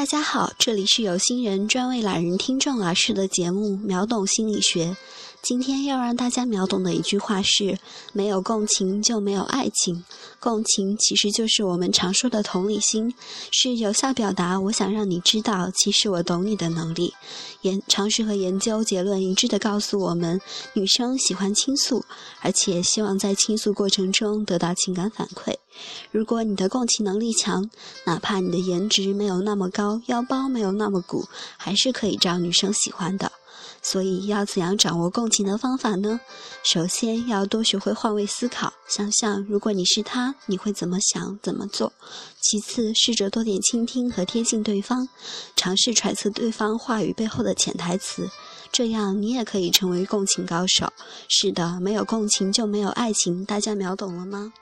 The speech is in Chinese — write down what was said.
大家好，这里是有心人专为懒人听众而设的节目《秒懂心理学》。今天要让大家秒懂的一句话是：没有共情就没有爱情。共情其实就是我们常说的同理心，是有效表达我想让你知道，其实我懂你的能力。研常识和研究结论一致的告诉我们，女生喜欢倾诉，而且希望在倾诉过程中得到情感反馈。如果你的共情能力强，哪怕你的颜值没有那么高，腰包没有那么鼓，还是可以招女生喜欢的。所以要怎样掌握共情的方法呢？首先要多学会换位思考，想想如果你是他，你会怎么想、怎么做。其次，试着多点倾听和贴近对方，尝试揣测对方话语背后的潜台词，这样你也可以成为共情高手。是的，没有共情就没有爱情，大家秒懂了吗？